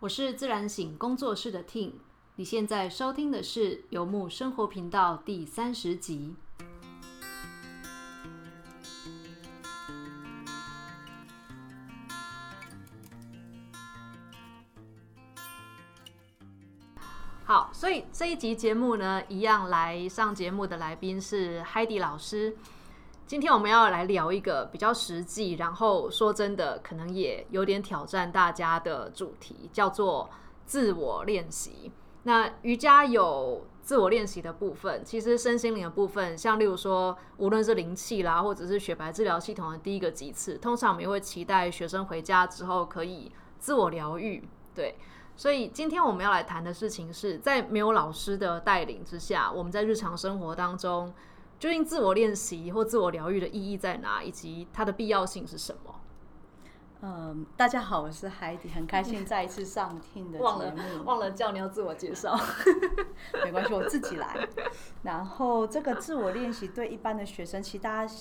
我是自然醒工作室的 tin 你现在收听的是游牧生活频道第三十集。好，所以这一集节目呢，一样来上节目的来宾是 Heidi 老师。今天我们要来聊一个比较实际，然后说真的，可能也有点挑战大家的主题，叫做自我练习。那瑜伽有自我练习的部分，其实身心灵的部分，像例如说，无论是灵气啦，或者是雪白治疗系统的第一个几次，通常我们也会期待学生回家之后可以自我疗愈。对，所以今天我们要来谈的事情是在没有老师的带领之下，我们在日常生活当中。究竟自我练习或自我疗愈的意义在哪，以及它的必要性是什么？嗯，大家好，我是海底，很开心再一次上听的节目。忘了叫你要自我介绍，没关系，我自己来。然后这个自我练习对一般的学生，其实大家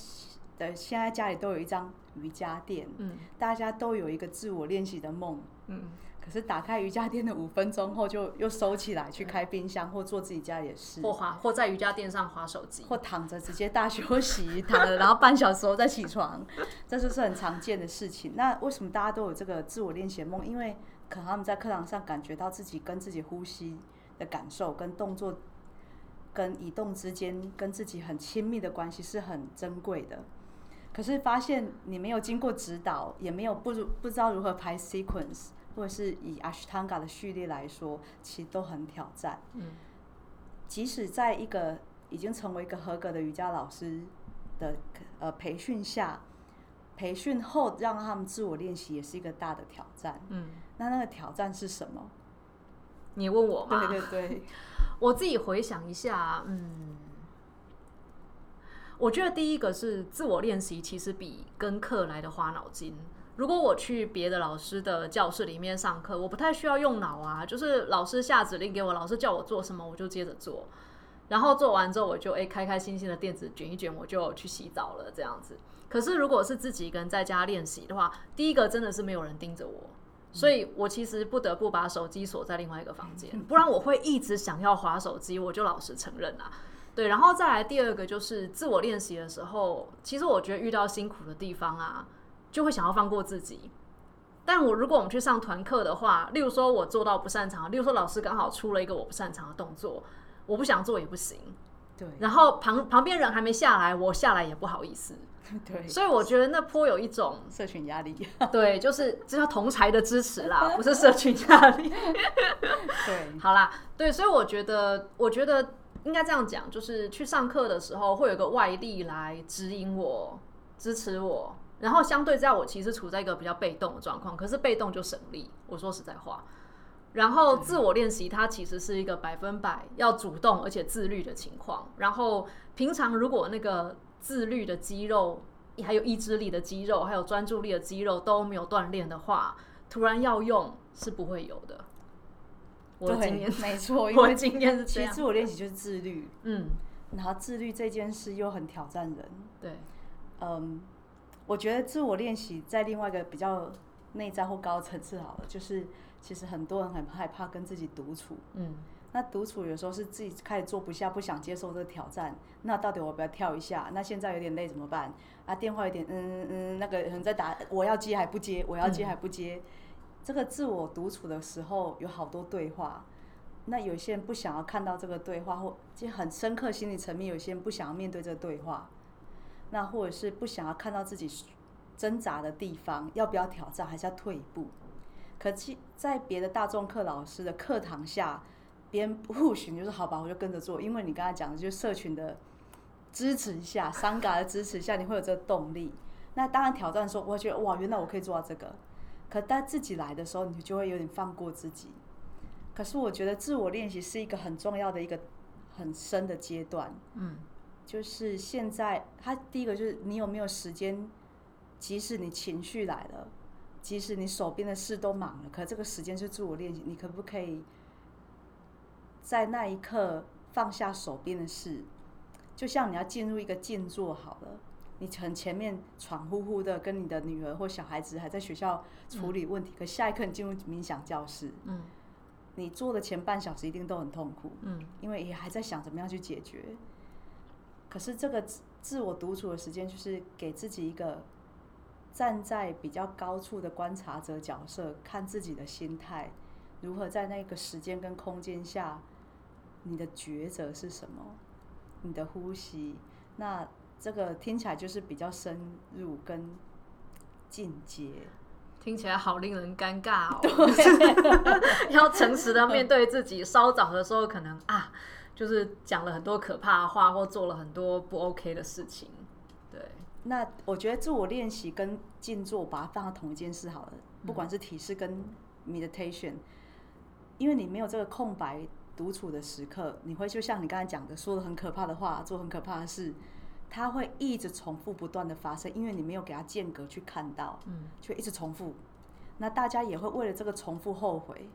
的现在家里都有一张瑜伽垫，嗯，大家都有一个自我练习的梦，嗯。可是打开瑜伽垫的五分钟后，就又收起来去开冰箱或做自己家里的事，或滑或在瑜伽垫上滑手机，或躺着直接大休息，躺了然后半小时后再起床，这就是很常见的事情。那为什么大家都有这个自我练习梦？因为可能他们在课堂上感觉到自己跟自己呼吸的感受、跟动作、跟移动之间跟自己很亲密的关系是很珍贵的。可是发现你没有经过指导，也没有不如不知道如何排 sequence。或者是以阿什汤嘎的序列来说，其实都很挑战。嗯，即使在一个已经成为一个合格的瑜伽老师的呃培训下，培训后让他们自我练习也是一个大的挑战。嗯，那那个挑战是什么？你问我吗？对对对，我自己回想一下，嗯，我觉得第一个是自我练习，其实比跟课来的花脑筋。如果我去别的老师的教室里面上课，我不太需要用脑啊，就是老师下指令给我，老师叫我做什么我就接着做，然后做完之后我就诶开开心心的垫子卷一卷，我就去洗澡了这样子。可是如果是自己一个人在家练习的话，第一个真的是没有人盯着我，所以我其实不得不把手机锁在另外一个房间，不然我会一直想要划手机，我就老实承认啊。对，然后再来第二个就是自我练习的时候，其实我觉得遇到辛苦的地方啊。就会想要放过自己，但我如果我们去上团课的话，例如说我做到不擅长，例如说老师刚好出了一个我不擅长的动作，我不想做也不行，对。然后旁旁边人还没下来，我下来也不好意思，对。所以我觉得那颇有一种 社群压力，对，就是这叫同才的支持啦，不是社群压力。对，好啦，对，所以我觉得，我觉得应该这样讲，就是去上课的时候会有个外力来指引我、支持我。然后相对之下，我其实处在一个比较被动的状况。可是被动就省力，我说实在话。然后自我练习，它其实是一个百分百要主动而且自律的情况。然后平常如果那个自律的肌肉、还有意志力的肌肉、还有专注力的肌肉都没有锻炼的话，突然要用是不会有的。我的经验没错，我的经验是其实自我练习就是自律。嗯，然后自律这件事又很挑战人。对，嗯。我觉得自我练习在另外一个比较内在或高层次好了，就是其实很多人很害怕跟自己独处。嗯，那独处有时候是自己开始坐不下，不想接受这个挑战。那到底我不要跳一下？那现在有点累怎么办？啊，电话有点嗯嗯，那个人在打，我要接还不接？我要接还不接？这个自我独处的时候有好多对话。那有些人不想要看到这个对话，或就很深刻心理层面，有些人不想要面对这个对话。那或者是不想要看到自己挣扎的地方，要不要挑战，还是要退一步？可其在别的大众课老师的课堂下，别人不许就是好吧，我就跟着做，因为你刚才讲的就是社群的支持下，三嘎的支持下，你会有这个动力。那当然挑战的时候，我觉得哇，原来我可以做到这个。可当自己来的时候，你就会有点放过自己。可是我觉得自我练习是一个很重要的一个很深的阶段。嗯。就是现在，他第一个就是你有没有时间，即使你情绪来了，即使你手边的事都忙了，可这个时间是自我练习，你可不可以在那一刻放下手边的事？就像你要进入一个静坐好了，你很前面喘呼呼的跟你的女儿或小孩子还在学校处理问题，可下一刻你进入冥想教室，嗯，你做的前半小时一定都很痛苦，嗯，因为也还在想怎么样去解决。可是这个自我独处的时间，就是给自己一个站在比较高处的观察者角色，看自己的心态如何在那个时间跟空间下，你的抉择是什么，你的呼吸，那。这个听起来就是比较深入跟进阶，听起来好令人尴尬哦。要诚实的面对自己，稍早的时候可能啊，就是讲了很多可怕的话，或做了很多不 OK 的事情。对，那我觉得自我练习跟静坐把它放到同一件事好了，不管是体式跟 meditation，因为你没有这个空白独处的时刻，你会就像你刚才讲的，说的很可怕的话，做很可怕的事。它会一直重复不断的发生，因为你没有给它间隔去看到，嗯，就一直重复。那大家也会为了这个重复后悔，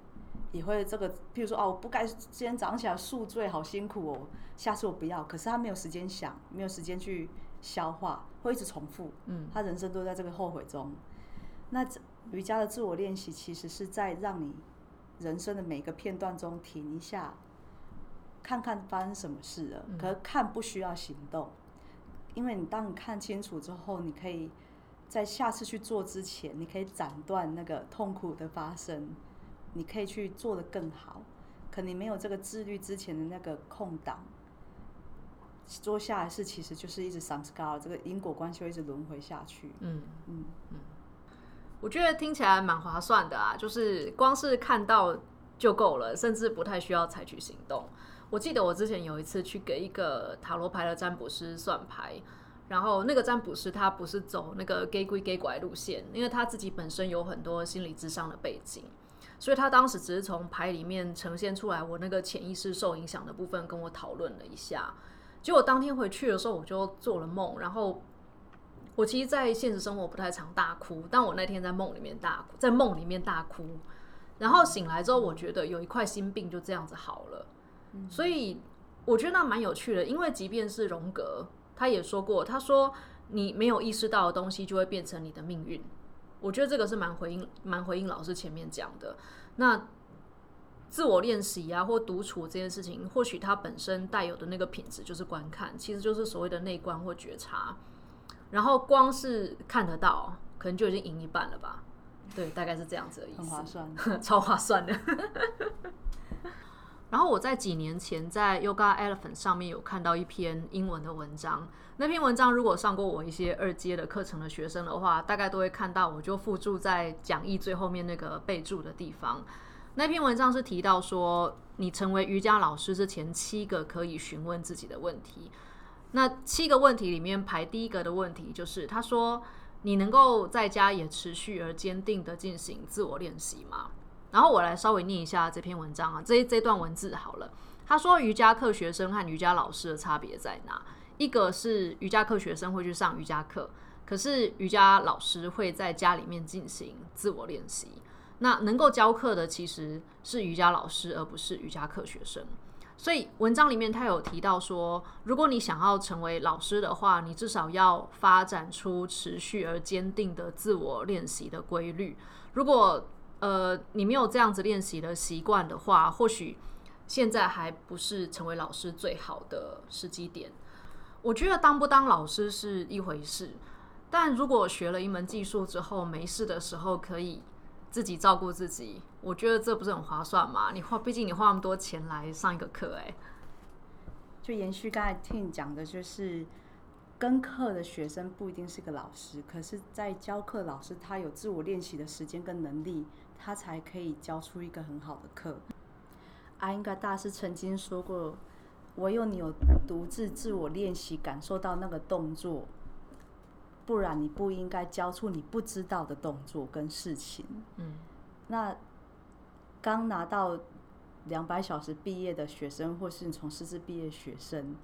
也会这个，譬如说哦，我不该今天早上起来宿醉，好辛苦哦，下次我不要。可是他没有时间想，没有时间去消化，会一直重复，嗯，他人生都在这个后悔中。那瑜伽的自我练习，其实是在让你人生的每个片段中停一下，看看发生什么事了。可是看不需要行动。因为你当你看清楚之后，你可以在下次去做之前，你可以斩断那个痛苦的发生，你可以去做的更好。可你没有这个自律之前的那个空档，做下来是其实就是一直 s 高，这个因果关系会一直轮回下去。嗯嗯嗯，我觉得听起来蛮划算的啊，就是光是看到就够了，甚至不太需要采取行动。我记得我之前有一次去给一个塔罗牌的占卜师算牌，然后那个占卜师他不是走那个 gay 归 gay 拐路线，因为他自己本身有很多心理智商的背景，所以他当时只是从牌里面呈现出来我那个潜意识受影响的部分跟我讨论了一下。结果当天回去的时候我就做了梦，然后我其实，在现实生活不太常大哭，但我那天在梦里面大哭，在梦里面大哭，然后醒来之后，我觉得有一块心病就这样子好了。所以我觉得那蛮有趣的，因为即便是荣格，他也说过，他说你没有意识到的东西就会变成你的命运。我觉得这个是蛮回应、蛮回应老师前面讲的。那自我练习啊，或独处这件事情，或许它本身带有的那个品质就是观看，其实就是所谓的内观或觉察。然后光是看得到，可能就已经赢一半了吧？对，大概是这样子的意思。很划算，超划算的。然后我在几年前在 Yoga Elephant 上面有看到一篇英文的文章。那篇文章如果上过我一些二阶的课程的学生的话，大概都会看到，我就附注在讲义最后面那个备注的地方。那篇文章是提到说，你成为瑜伽老师之前七个可以询问自己的问题。那七个问题里面排第一个的问题就是，他说你能够在家也持续而坚定的进行自我练习吗？然后我来稍微念一下这篇文章啊，这这段文字好了。他说，瑜伽课学生和瑜伽老师的差别在哪？一个是瑜伽课学生会去上瑜伽课，可是瑜伽老师会在家里面进行自我练习。那能够教课的其实是瑜伽老师，而不是瑜伽课学生。所以文章里面他有提到说，如果你想要成为老师的话，你至少要发展出持续而坚定的自我练习的规律。如果呃，你没有这样子练习的习惯的话，或许现在还不是成为老师最好的时机点。我觉得当不当老师是一回事，但如果学了一门技术之后，没事的时候可以自己照顾自己，我觉得这不是很划算吗？你花，毕竟你花那么多钱来上一个课，哎，就延续刚才听你讲的，就是。跟课的学生不一定是个老师，可是，在教课老师他有自我练习的时间跟能力，他才可以教出一个很好的课。阿英格大师曾经说过：“唯有你有独自自我练习，感受到那个动作，不然你不应该教出你不知道的动作跟事情。”嗯，那刚拿到两百小时毕业的学生，或是从师资毕业学生。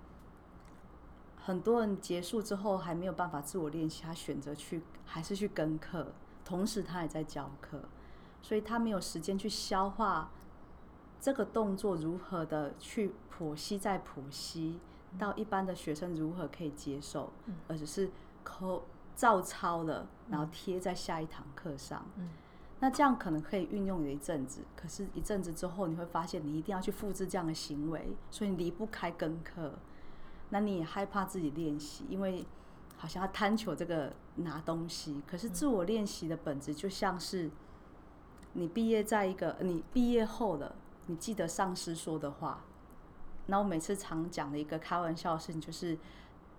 很多人结束之后还没有办法自我练习，他选择去还是去跟课，同时他也在教课，所以他没有时间去消化这个动作如何的去剖析再剖析，到一般的学生如何可以接受，而只是口照抄了，然后贴在下一堂课上。嗯，那这样可能可以运用一阵子，可是一阵子之后，你会发现你一定要去复制这样的行为，所以你离不开跟课。那你也害怕自己练习，因为好像要贪求这个拿东西。可是自我练习的本质就像是你毕业在一个你毕业后的，你记得上司说的话。那我每次常讲的一个开玩笑的事情就是，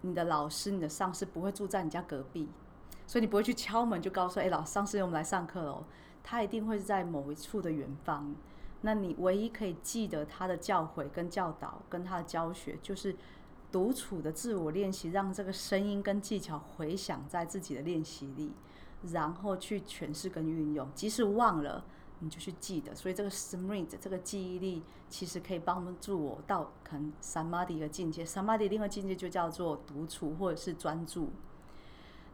你的老师、你的上司不会住在你家隔壁，所以你不会去敲门就告诉哎，老上司，我们来上课喽。他一定会在某一处的远方。那你唯一可以记得他的教诲、跟教导、跟他的教学，就是。独处的自我练习，让这个声音跟技巧回响在自己的练习里，然后去诠释跟运用。即使忘了，你就去记得。所以这个 smrit 这个记忆力，其实可以帮助我到可能 samadhi 的境界。samadhi 另外境界就叫做独处或者是专注。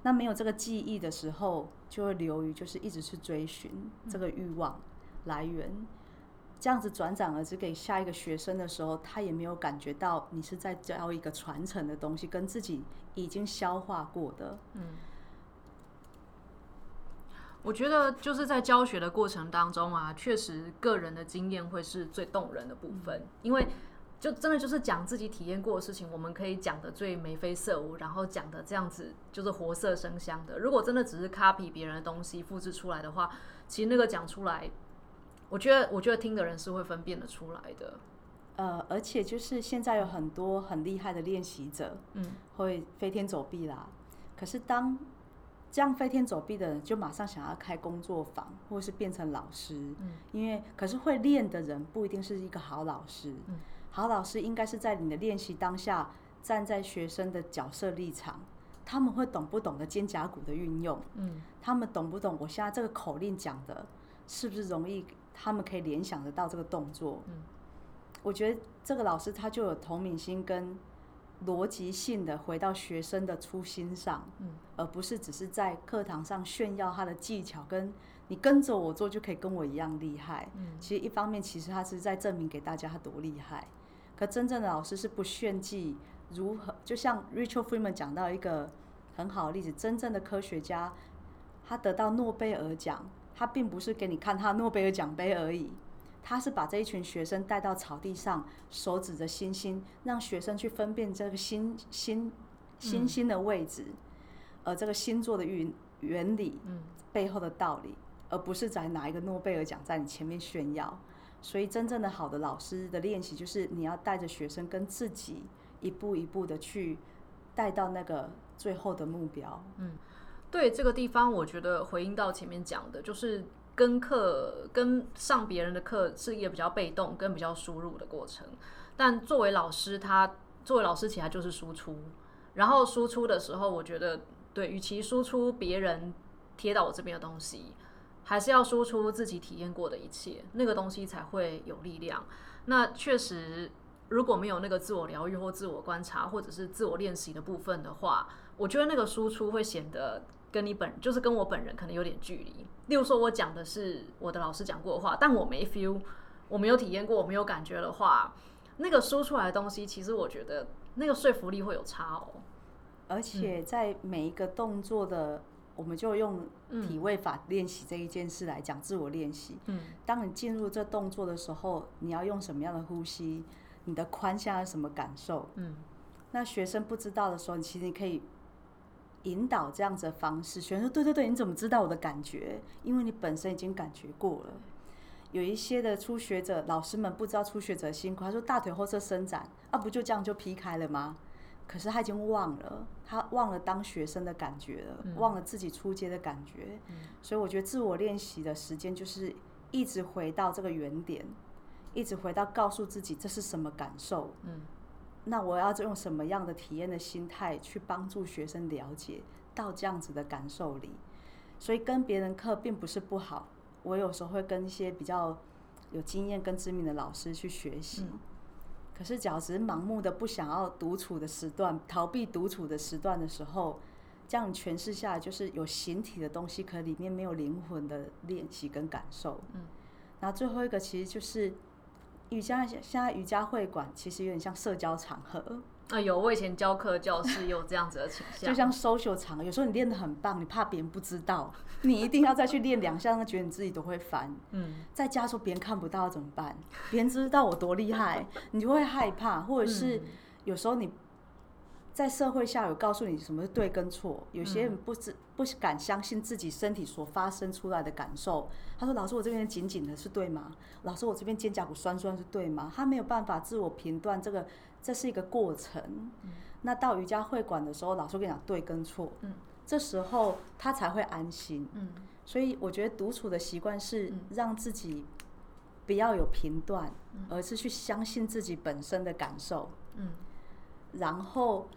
那没有这个记忆的时候，就会流于就是一直去追寻这个欲望来源。这样子转转而至给下一个学生的时候，他也没有感觉到你是在教一个传承的东西，跟自己已经消化过的。嗯，我觉得就是在教学的过程当中啊，确实个人的经验会是最动人的部分，因为就真的就是讲自己体验过的事情，我们可以讲的最眉飞色舞，然后讲的这样子就是活色生香的。如果真的只是 copy 别人的东西复制出来的话，其实那个讲出来。我觉得，我觉得听的人是会分辨得出来的。呃，而且就是现在有很多很厉害的练习者，嗯，会飞天走壁啦。可是当这样飞天走壁的人，就马上想要开工作坊，或是变成老师。嗯，因为可是会练的人不一定是一个好老师。嗯，好老师应该是在你的练习当下，站在学生的角色立场，他们会懂不懂得肩胛骨的运用？嗯，他们懂不懂我现在这个口令讲的，是不是容易？他们可以联想得到这个动作，嗯，我觉得这个老师他就有同理心跟逻辑性的回到学生的初心上，嗯，而不是只是在课堂上炫耀他的技巧，跟你跟着我做就可以跟我一样厉害，嗯，其实一方面其实他是在证明给大家他多厉害，可真正的老师是不炫技，如何？就像 Richard Freeman 讲到一个很好的例子，真正的科学家他得到诺贝尔奖。他并不是给你看他诺贝尔奖杯而已，他是把这一群学生带到草地上，手指着星星，让学生去分辨这个星星星星的位置，而这个星座的原原理背后的道理，而不是在拿一个诺贝尔奖在你前面炫耀。所以，真正的好的老师的练习，就是你要带着学生跟自己一步一步的去带到那个最后的目标。嗯。对这个地方，我觉得回应到前面讲的，就是跟课跟上别人的课是一个比较被动跟比较输入的过程。但作为老师，他作为老师，起来就是输出。然后输出的时候，我觉得，对，与其输出别人贴到我这边的东西，还是要输出自己体验过的一切，那个东西才会有力量。那确实，如果没有那个自我疗愈或自我观察，或者是自我练习的部分的话，我觉得那个输出会显得。跟你本就是跟我本人可能有点距离。例如说，我讲的是我的老师讲过的话，但我没 feel，我没有体验过，我没有感觉的话，那个说出来的东西，其实我觉得那个说服力会有差哦。而且在每一个动作的，我们就用体位法练习这一件事来讲自我练习。嗯，当你进入这动作的时候，你要用什么样的呼吸？你的髋下什么感受？嗯，那学生不知道的时候，其实你可以。引导这样子的方式，学生说：“对对对，你怎么知道我的感觉？因为你本身已经感觉过了。”有一些的初学者老师们不知道初学者辛苦，他说：“大腿后侧伸展，啊，不就这样就劈开了吗？”可是他已经忘了，他忘了当学生的感觉了，忘了自己出街的感觉。所以我觉得自我练习的时间就是一直回到这个原点，一直回到告诉自己这是什么感受。嗯。那我要用什么样的体验的心态去帮助学生了解到这样子的感受里？所以跟别人课并不是不好，我有时候会跟一些比较有经验跟知名的老师去学习。可是，假如只是盲目的不想要独处的时段，逃避独处的时段的时候，这样诠释下来就是有形体的东西，可里面没有灵魂的练习跟感受。嗯，然后最后一个其实就是。瑜伽现在瑜伽会馆其实有点像社交场合，啊，有，我以前教课教室有这样子的倾向，就像 social 场，有时候你练得很棒，你怕别人不知道，你一定要再去练两下，觉得你自己都会烦。嗯，在家说别人看不到怎么办？别人知道我多厉害，你就会害怕，或者是有时候你。在社会下有告诉你什么是对跟错，有些人不知不敢相信自己身体所发生出来的感受。他说：“老师，我这边紧紧的是对吗？老师，我这边肩胛骨酸酸是对吗？”他没有办法自我评断，这个这是一个过程。那到瑜伽会馆的时候，老师跟你讲对跟错，这时候他才会安心。所以我觉得独处的习惯是让自己不要有评断，而是去相信自己本身的感受。嗯然后。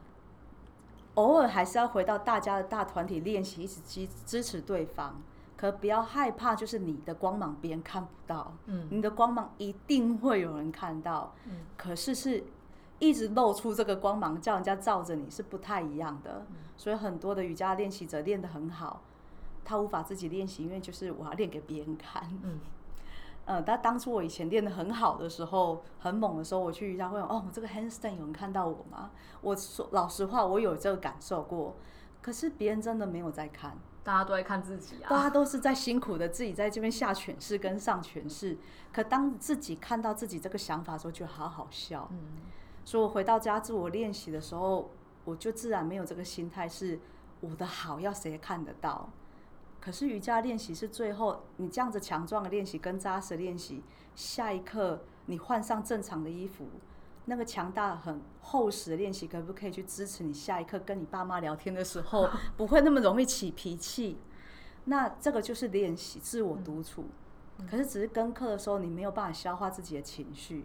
偶尔还是要回到大家的大团体练习，一起支支持对方。可不要害怕，就是你的光芒别人看不到，嗯，你的光芒一定会有人看到，嗯。可是是一直露出这个光芒，叫人家照着你是不太一样的。所以很多的瑜伽练习者练得很好，他无法自己练习，因为就是我要练给别人看，嗯。呃，但当初我以前练得很好的时候，很猛的时候，我去瑜伽会，哦，这个 handstand 有人看到我吗？我说老实话，我有这个感受过。可是别人真的没有在看，大家都在看自己啊。大家都是在辛苦的自己在这边下犬式跟上犬式。可当自己看到自己这个想法的时候，觉得好好笑。嗯。所以我回到家自我练习的时候，我就自然没有这个心态，是我的好要谁看得到？可是瑜伽练习是最后，你这样子强壮的练习跟扎实练习，下一刻你换上正常的衣服，那个强大很厚实的练习，可不可以去支持你下一刻跟你爸妈聊天的时候，不会那么容易起脾气？那这个就是练习自我独处。可是只是跟课的时候，你没有办法消化自己的情绪，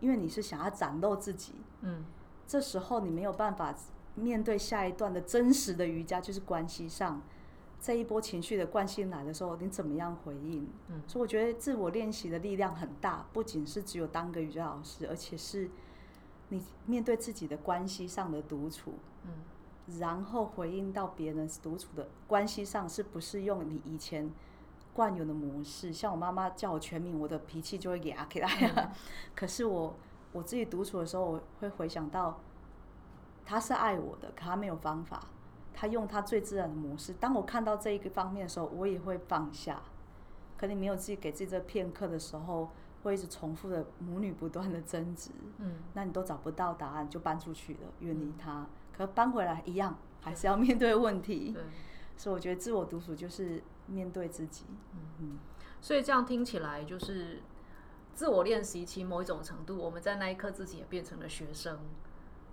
因为你是想要展露自己，嗯，这时候你没有办法面对下一段的真实的瑜伽，就是关系上。这一波情绪的惯性来的时候，你怎么样回应？嗯，所以我觉得自我练习的力量很大，不仅是只有当个瑜伽老师，而且是你面对自己的关系上的独处，嗯，然后回应到别人独处的关系上，是不是用你以前惯有的模式？像我妈妈叫我全名，我的脾气就会给起来。可是我我自己独处的时候，我会回想到，他是爱我的，可他没有方法。他用他最自然的模式。当我看到这一个方面的时候，我也会放下。可你没有自己给自己这片刻的时候，会一直重复的母女不断的争执。嗯，那你都找不到答案，就搬出去了，远离他。可搬回来一样，还是要面对问题。对，所以我觉得自我独处就是面对自己。嗯嗯。所以这样听起来，就是自我练习，其某一种程度，我们在那一刻自己也变成了学生。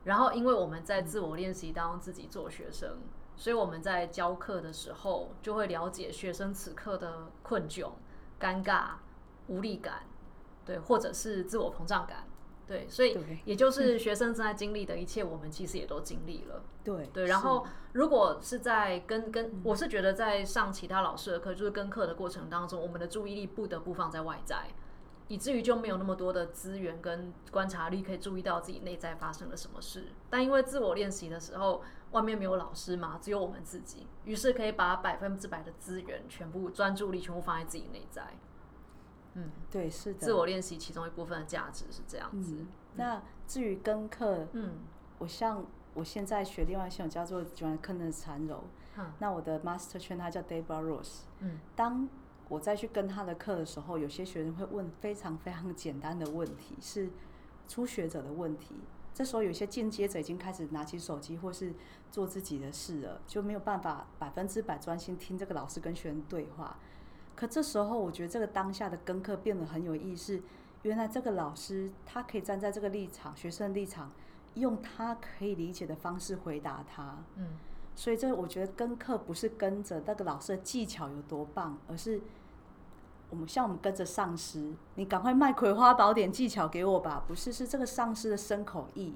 然后，因为我们在自我练习当中自己做学生，所以我们在教课的时候就会了解学生此刻的困窘、尴尬、无力感，对，或者是自我膨胀感，对，所以也就是学生正在经历的一切，我们其实也都经历了，对对。然后，如果是在跟跟，我是觉得在上其他老师的课，就是跟课的过程当中，我们的注意力不得不放在外在。以至于就没有那么多的资源跟观察力可以注意到自己内在发生了什么事。但因为自我练习的时候，外面没有老师嘛，只有我们自己，于是可以把百分之百的资源、全部专注力全部放在自己内在。嗯，对，是的。自我练习其中一部分的价值是这样子。那至于跟课，嗯，我像我现在学另外一种叫做 Joan k e n 缠柔，那我的 Master 圈他叫 Debra Rose。嗯，当我再去跟他的课的时候，有些学生会问非常非常简单的问题，是初学者的问题。这时候有些进阶者已经开始拿起手机或是做自己的事了，就没有办法百分之百专心听这个老师跟学生对话。可这时候，我觉得这个当下的跟课变得很有意思。原来这个老师他可以站在这个立场，学生立场，用他可以理解的方式回答他。嗯，所以这我觉得跟课不是跟着那个老师的技巧有多棒，而是。我们像我们跟着上师，你赶快卖《葵花宝典》技巧给我吧。不是，是这个上师的深口意，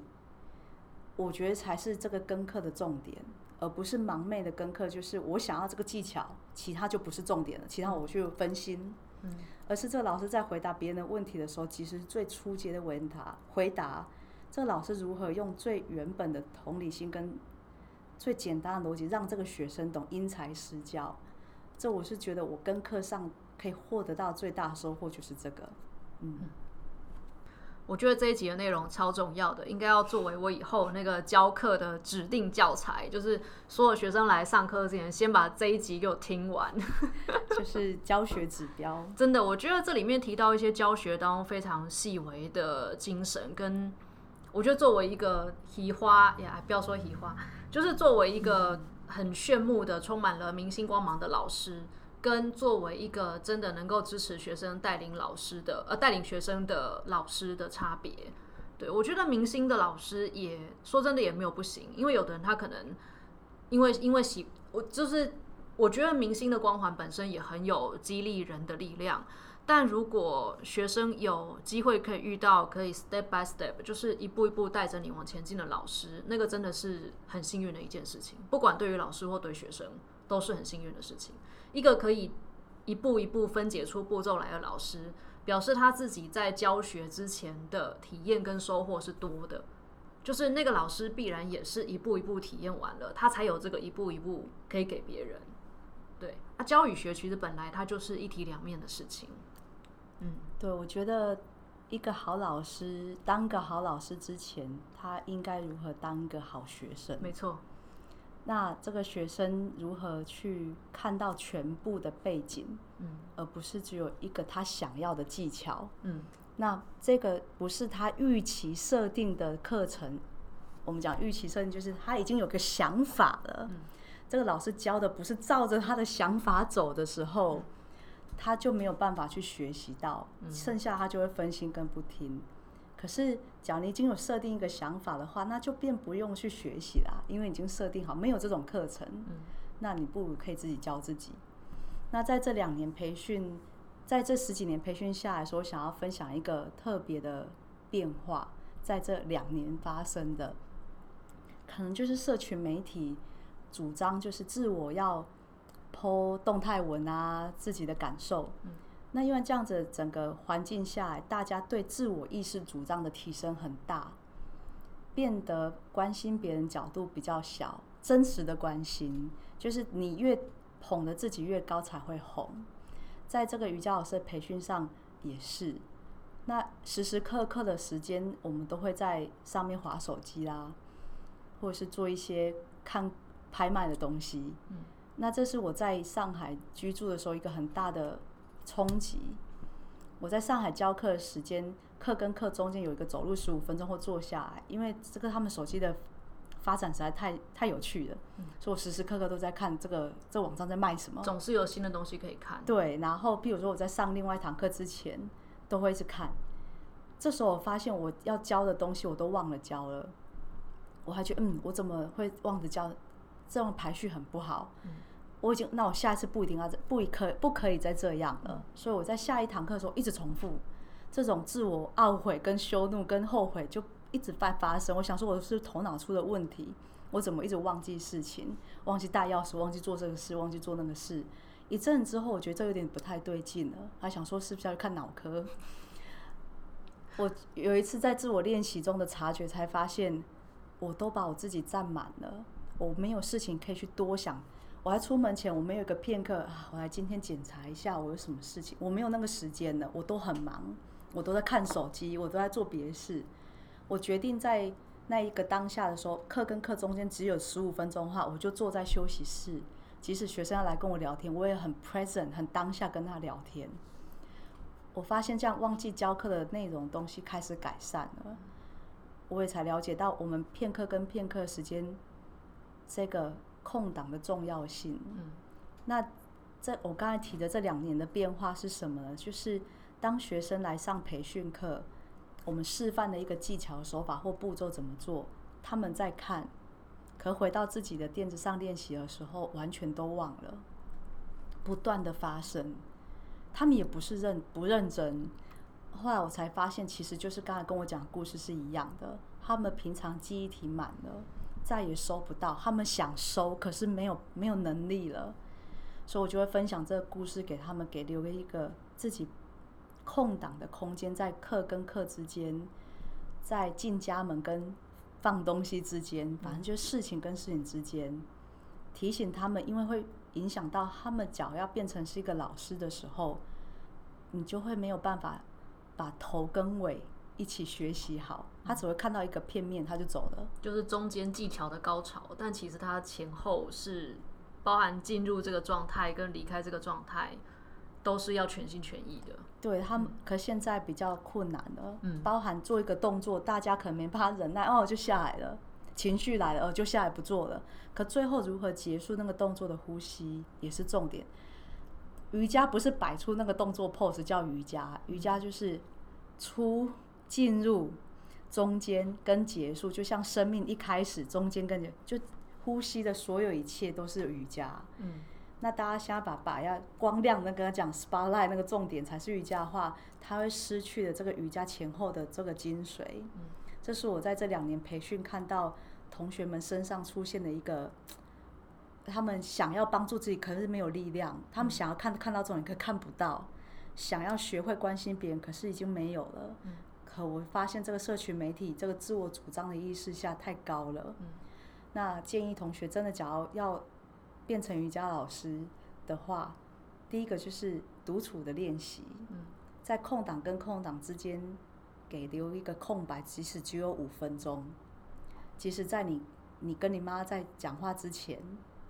我觉得才是这个跟课的重点，而不是盲昧的跟课。就是我想要这个技巧，其他就不是重点了，其他我去分心。嗯，而是这个老师在回答别人的问题的时候，其实最初阶的问答回答，这个老师如何用最原本的同理心跟最简单的逻辑，让这个学生懂因材施教。这我是觉得我跟课上。可以获得到最大收获就是这个，嗯。我觉得这一集的内容超重要的，应该要作为我以后那个教课的指定教材，就是所有学生来上课之前，先把这一集给我听完，就是教学指标。真的，我觉得这里面提到一些教学当中非常细微的精神，跟我觉得作为一个奇花呀，不要说奇花，就是作为一个很炫目的、充满了明星光芒的老师。跟作为一个真的能够支持学生、带领老师的呃带领学生的老师的差别，对我觉得明星的老师也说真的也没有不行，因为有的人他可能因为因为喜我就是我觉得明星的光环本身也很有激励人的力量，但如果学生有机会可以遇到可以 step by step 就是一步一步带着你往前进的老师，那个真的是很幸运的一件事情，不管对于老师或对学生。都是很幸运的事情。一个可以一步一步分解出步骤来的老师，表示他自己在教学之前的体验跟收获是多的。就是那个老师必然也是一步一步体验完了，他才有这个一步一步可以给别人。对，啊，教与学其实本来它就是一体两面的事情。嗯，对，我觉得一个好老师当个好老师之前，他应该如何当一个好学生？没错。那这个学生如何去看到全部的背景，嗯，而不是只有一个他想要的技巧，嗯，那这个不是他预期设定的课程。我们讲预期设定，就是他已经有个想法了，这个老师教的不是照着他的想法走的时候，他就没有办法去学习到，剩下他就会分心跟不听。可是，假如你已经有设定一个想法的话，那就便不用去学习啦，因为已经设定好，没有这种课程。嗯，那你不如可以自己教自己。那在这两年培训，在这十几年培训下来说，想要分享一个特别的变化，在这两年发生的，可能就是社群媒体主张就是自我要剖动态文啊，自己的感受。嗯。那因为这样子整个环境下来，大家对自我意识主张的提升很大，变得关心别人角度比较小，真实的关心就是你越捧的自己越高才会红。在这个瑜伽老师的培训上也是，那时时刻刻的时间，我们都会在上面划手机啦，或者是做一些看拍卖的东西。嗯，那这是我在上海居住的时候一个很大的。冲击！我在上海教课的时间，课跟课中间有一个走路十五分钟或坐下来，因为这个他们手机的发展实在太太有趣了，所以我时时刻刻都在看这个这网上在卖什么，总是有新的东西可以看。对，然后比如说我在上另外一堂课之前，都会去看。这时候我发现我要教的东西我都忘了教了，我还觉得嗯，我怎么会忘了教？这种排序很不好。我已经，那我下一次不一定要不可不可以再这样了。所以我在下一堂课的时候一直重复这种自我懊悔、跟羞怒、跟后悔，就一直在发生。我想说，我是头脑出了问题，我怎么一直忘记事情，忘记带钥匙，忘记做这个事，忘记做那个事。一阵之后，我觉得这有点不太对劲了，还想说是不是要去看脑科。我有一次在自我练习中的察觉，才发现我都把我自己占满了，我没有事情可以去多想。我还出门前，我没有一个片刻啊，我来今天检查一下我有什么事情。我没有那个时间了，我都很忙，我都在看手机，我都在做别的事。我决定在那一个当下的时候，课跟课中间只有十五分钟的话，我就坐在休息室，即使学生要来跟我聊天，我也很 present，很当下跟他聊天。我发现这样忘记教课的内容东西开始改善了，我也才了解到我们片刻跟片刻时间这个。空档的重要性。嗯，那这我刚才提的这两年的变化是什么呢？就是当学生来上培训课，我们示范的一个技巧、手法或步骤怎么做，他们在看，可回到自己的垫子上练习的时候，完全都忘了，不断的发生，他们也不是认不认真。后来我才发现，其实就是刚才跟我讲故事是一样的，他们平常记忆体满了。再也收不到，他们想收，可是没有没有能力了，所以我就会分享这个故事给他们，给留了一个自己空档的空间，在课跟课之间，在进家门跟放东西之间，反正就是事情跟事情之间，提醒他们，因为会影响到他们脚要变成是一个老师的时候，你就会没有办法把头跟尾一起学习好，他只会看到一个片面，他就走了。就是中间技巧的高潮，但其实他前后是包含进入这个状态跟离开这个状态，都是要全心全意的。对他们，可现在比较困难了。嗯，包含做一个动作，大家可能没办法忍耐，哦，就下来了，情绪来了，哦，就下来不做了。可最后如何结束那个动作的呼吸，也是重点。瑜伽不是摆出那个动作 pose 叫瑜伽，瑜伽就是出。进入中间跟结束，就像生命一开始、中间跟结，就呼吸的所有一切都是瑜伽。嗯，那大家现在把把要光亮那个讲 spotlight 那个重点才是瑜伽的话，它会失去了这个瑜伽前后的这个精髓。嗯，这是我在这两年培训看到同学们身上出现的一个，他们想要帮助自己，可是没有力量；他们想要看看到重点，可看不到；想要学会关心别人，可是已经没有了。嗯。可我发现这个社群媒体这个自我主张的意识下太高了。嗯，那建议同学真的假如要变成瑜伽老师的话，第一个就是独处的练习。嗯，在空档跟空档之间给留一个空白，即使只有五分钟，即使在你你跟你妈在讲话之前。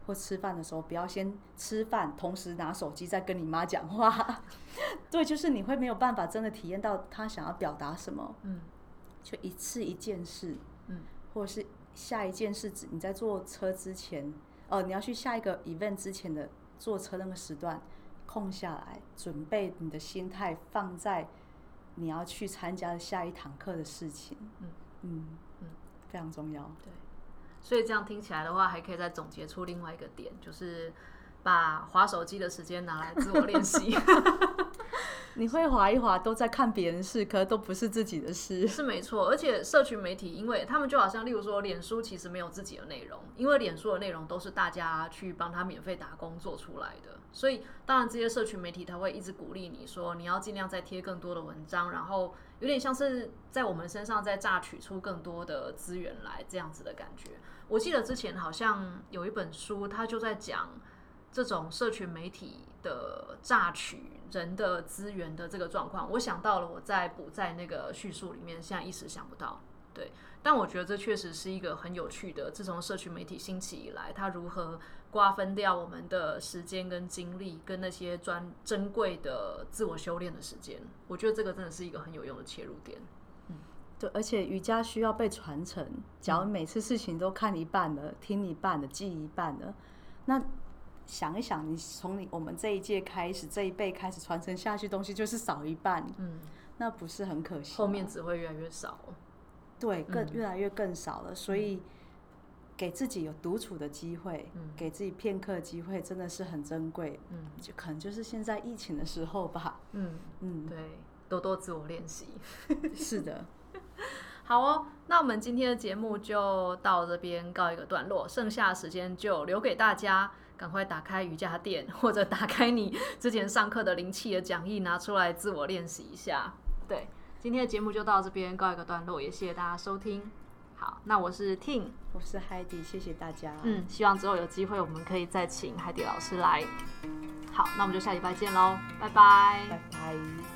或吃饭的时候，不要先吃饭，同时拿手机在跟你妈讲话。对，就是你会没有办法真的体验到他想要表达什么。嗯，就一次一件事，嗯，或者是下一件事，你在坐车之前，哦，你要去下一个 event 之前的坐车那个时段空下来，准备你的心态放在你要去参加的下一堂课的事情。嗯嗯嗯，非常重要。对。所以这样听起来的话，还可以再总结出另外一个点，就是把划手机的时间拿来自我练习。你会划一划，都在看别人事，可都不是自己的事。是没错，而且社群媒体，因为他们就好像，例如说，脸书其实没有自己的内容，因为脸书的内容都是大家去帮他免费打工做出来的。所以，当然这些社群媒体，他会一直鼓励你说，你要尽量再贴更多的文章，然后有点像是在我们身上再榨取出更多的资源来，这样子的感觉。我记得之前好像有一本书，他就在讲这种社群媒体的榨取人的资源的这个状况。我想到了，我在补在那个叙述里面，现在一时想不到。对，但我觉得这确实是一个很有趣的。自从社群媒体兴起以来，它如何瓜分掉我们的时间跟精力，跟那些专珍贵的自我修炼的时间，我觉得这个真的是一个很有用的切入点。对，而且瑜伽需要被传承。假如每次事情都看一半的、听一半的、记一半的，那想一想，你从你我们这一届开始、这一辈开始传承下去东西，就是少一半。嗯，那不是很可惜？后面只会越来越少。对，更越来越更少了。所以给自己有独处的机会，给自己片刻机会，真的是很珍贵。嗯，就可能就是现在疫情的时候吧。嗯嗯，对，多多自我练习。是的。好哦，那我们今天的节目就到这边告一个段落，剩下的时间就留给大家，赶快打开瑜伽垫，或者打开你之前上课的灵气的讲义，拿出来自我练习一下。对，今天的节目就到这边告一个段落，也谢谢大家收听。好，那我是 Ting，我是 Heidi，谢谢大家。嗯，希望之后有机会我们可以再请 Heidi 老师来。好，那我们就下礼拜见喽，拜拜，拜拜。